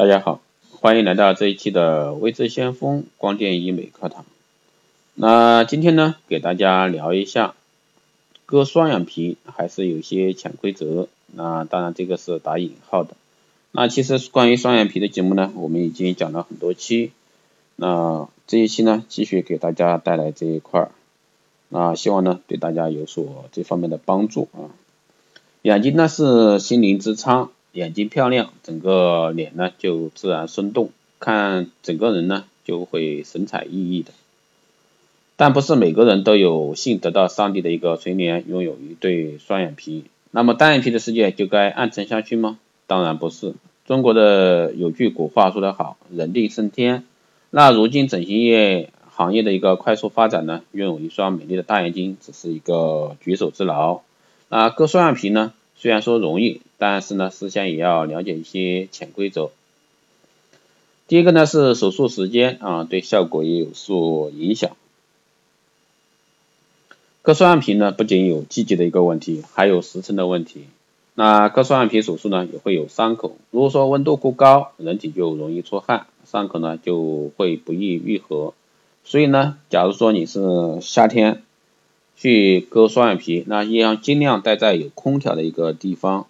大家好，欢迎来到这一期的微知先锋光电医美课堂。那今天呢，给大家聊一下割双眼皮还是有些潜规则。那当然这个是打引号的。那其实关于双眼皮的节目呢，我们已经讲了很多期。那这一期呢，继续给大家带来这一块儿。那希望呢，对大家有所这方面的帮助啊。眼睛呢是心灵之窗。眼睛漂亮，整个脸呢就自然生动，看整个人呢就会神采奕奕的。但不是每个人都有幸得到上帝的一个垂怜，拥有一对双眼皮。那么单眼皮的世界就该暗沉下去吗？当然不是。中国的有句古话说得好，人定胜天。那如今整形业行业的一个快速发展呢，拥有一双美丽的大眼睛只是一个举手之劳。那割双眼皮呢？虽然说容易，但是呢，事先也要了解一些潜规则。第一个呢是手术时间啊，对效果也有所影响。割双眼皮呢，不仅有季节的一个问题，还有时辰的问题。那割双眼皮手术呢，也会有伤口。如果说温度过高，人体就容易出汗，伤口呢就会不易愈合。所以呢，假如说你是夏天。去割双眼皮，那要尽量待在有空调的一个地方。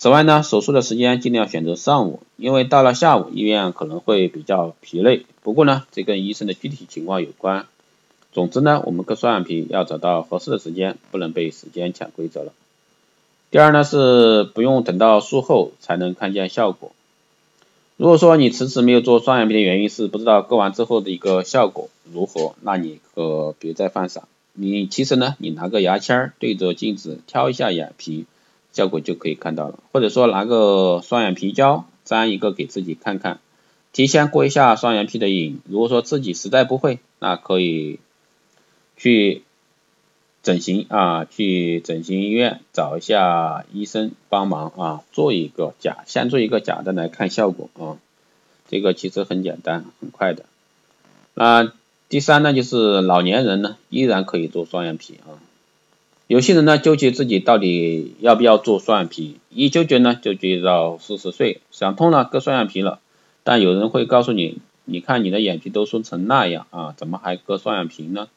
此外呢，手术的时间尽量选择上午，因为到了下午医院可能会比较疲累。不过呢，这跟医生的具体情况有关。总之呢，我们割双眼皮要找到合适的时间，不能被时间潜规则了。第二呢是不用等到术后才能看见效果。如果说你迟迟没有做双眼皮的原因是不知道割完之后的一个效果如何，那你可别再犯傻。你其实呢，你拿个牙签对着镜子挑一下眼皮，效果就可以看到了。或者说拿个双眼皮胶粘一个给自己看看，提前过一下双眼皮的瘾。如果说自己实在不会，那可以去整形啊，去整形医院找一下医生帮忙啊，做一个假，先做一个假的来看效果啊。这个其实很简单，很快的。那。第三呢，就是老年人呢依然可以做双眼皮啊。有些人呢纠结自己到底要不要做双眼皮，一纠结呢就纠结到四十岁，想通了割双眼皮了。但有人会告诉你，你看你的眼皮都缩成那样啊，怎么还割双眼皮呢？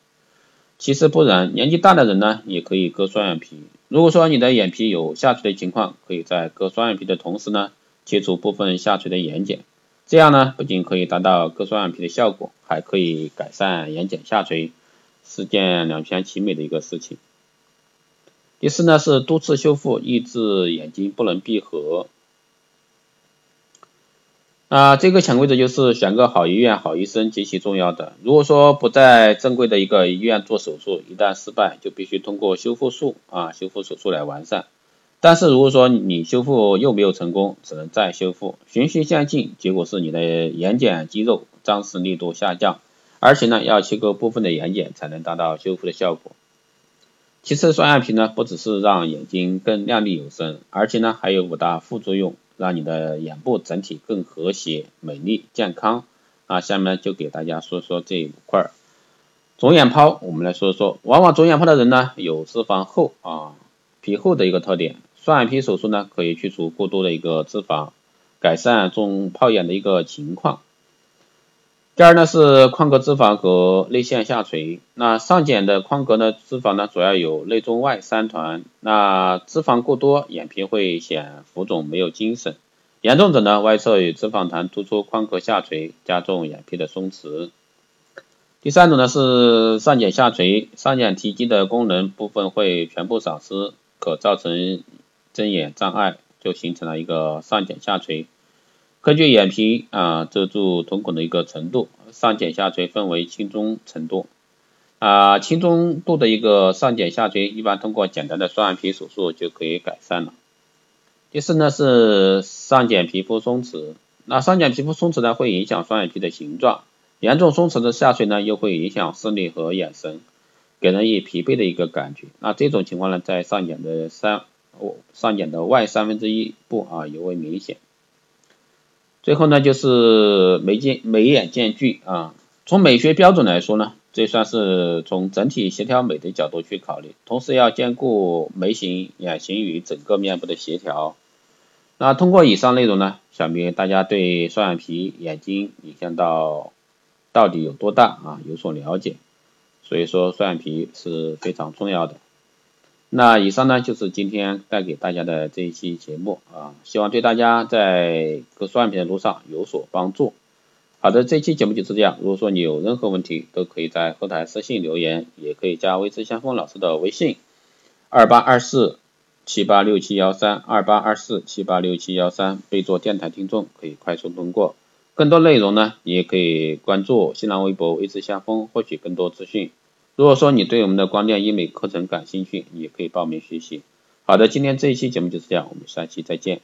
其实不然，年纪大的人呢也可以割双眼皮。如果说你的眼皮有下垂的情况，可以在割双眼皮的同时呢切除部分下垂的眼睑。这样呢，不仅可以达到割双眼皮的效果，还可以改善眼睑下垂，是件两全其美的一个事情。第四呢是多次修复，抑制眼睛不能闭合。啊，这个潜规则就是选个好医院、好医生极其重要的。如果说不在正规的一个医院做手术，一旦失败，就必须通过修复术啊，修复手术来完善。但是如果说你修复又没有成功，只能再修复，循序渐进，结果是你的眼睑肌肉张弛力度下降，而且呢要切割部分的眼睑才能达到修复的效果。其次，双眼皮呢不只是让眼睛更亮丽有神，而且呢还有五大副作用，让你的眼部整体更和谐、美丽、健康。啊，下面就给大家说说这五块。肿眼泡，我们来说说，往往肿眼泡的人呢有脂肪厚啊皮厚的一个特点。双眼皮手术呢，可以去除过多的一个脂肪，改善肿泡眼的一个情况。第二呢是眶隔脂肪和泪腺下垂。那上睑的眶隔呢脂肪呢主要有内中外三团。那脂肪过多，眼皮会显浮肿没有精神。严重者呢外侧有脂肪团突出眶隔下垂，加重眼皮的松弛。第三种呢是上睑下垂，上睑提肌的功能部分会全部丧失，可造成。睁眼障碍就形成了一个上睑下垂。根据眼皮啊遮住瞳孔的一个程度，上睑下垂分为轻中程度。啊，轻中度的一个上睑下垂，一般通过简单的双眼皮手术就可以改善了。第四呢是上睑皮肤松弛。那上睑皮肤松弛呢会影响双眼皮的形状，严重松弛的下垂呢又会影响视力和眼神，给人以疲惫的一个感觉。那这种情况呢在上睑的三上睑的外三分之一部啊尤为明显。最后呢就是眉间眉眼间距啊，从美学标准来说呢，这算是从整体协调美的角度去考虑，同时要兼顾眉形、眼型与整个面部的协调。那通过以上内容呢，想必大家对双眼皮眼睛影响到到底有多大啊有所了解。所以说双眼皮是非常重要的。那以上呢就是今天带给大家的这一期节目啊，希望对大家在割双眼皮的路上有所帮助。好的，这期节目就是这样。如果说你有任何问题，都可以在后台私信留言，也可以加微之相锋老师的微信二八二四七八六七幺三二八二四七八六七幺三，备注电台听众，可以快速通过。更多内容呢，你也可以关注新浪微博微之相锋，获取更多资讯。如果说你对我们的光电医美课程感兴趣，也可以报名学习。好的，今天这一期节目就是这样，我们下期再见。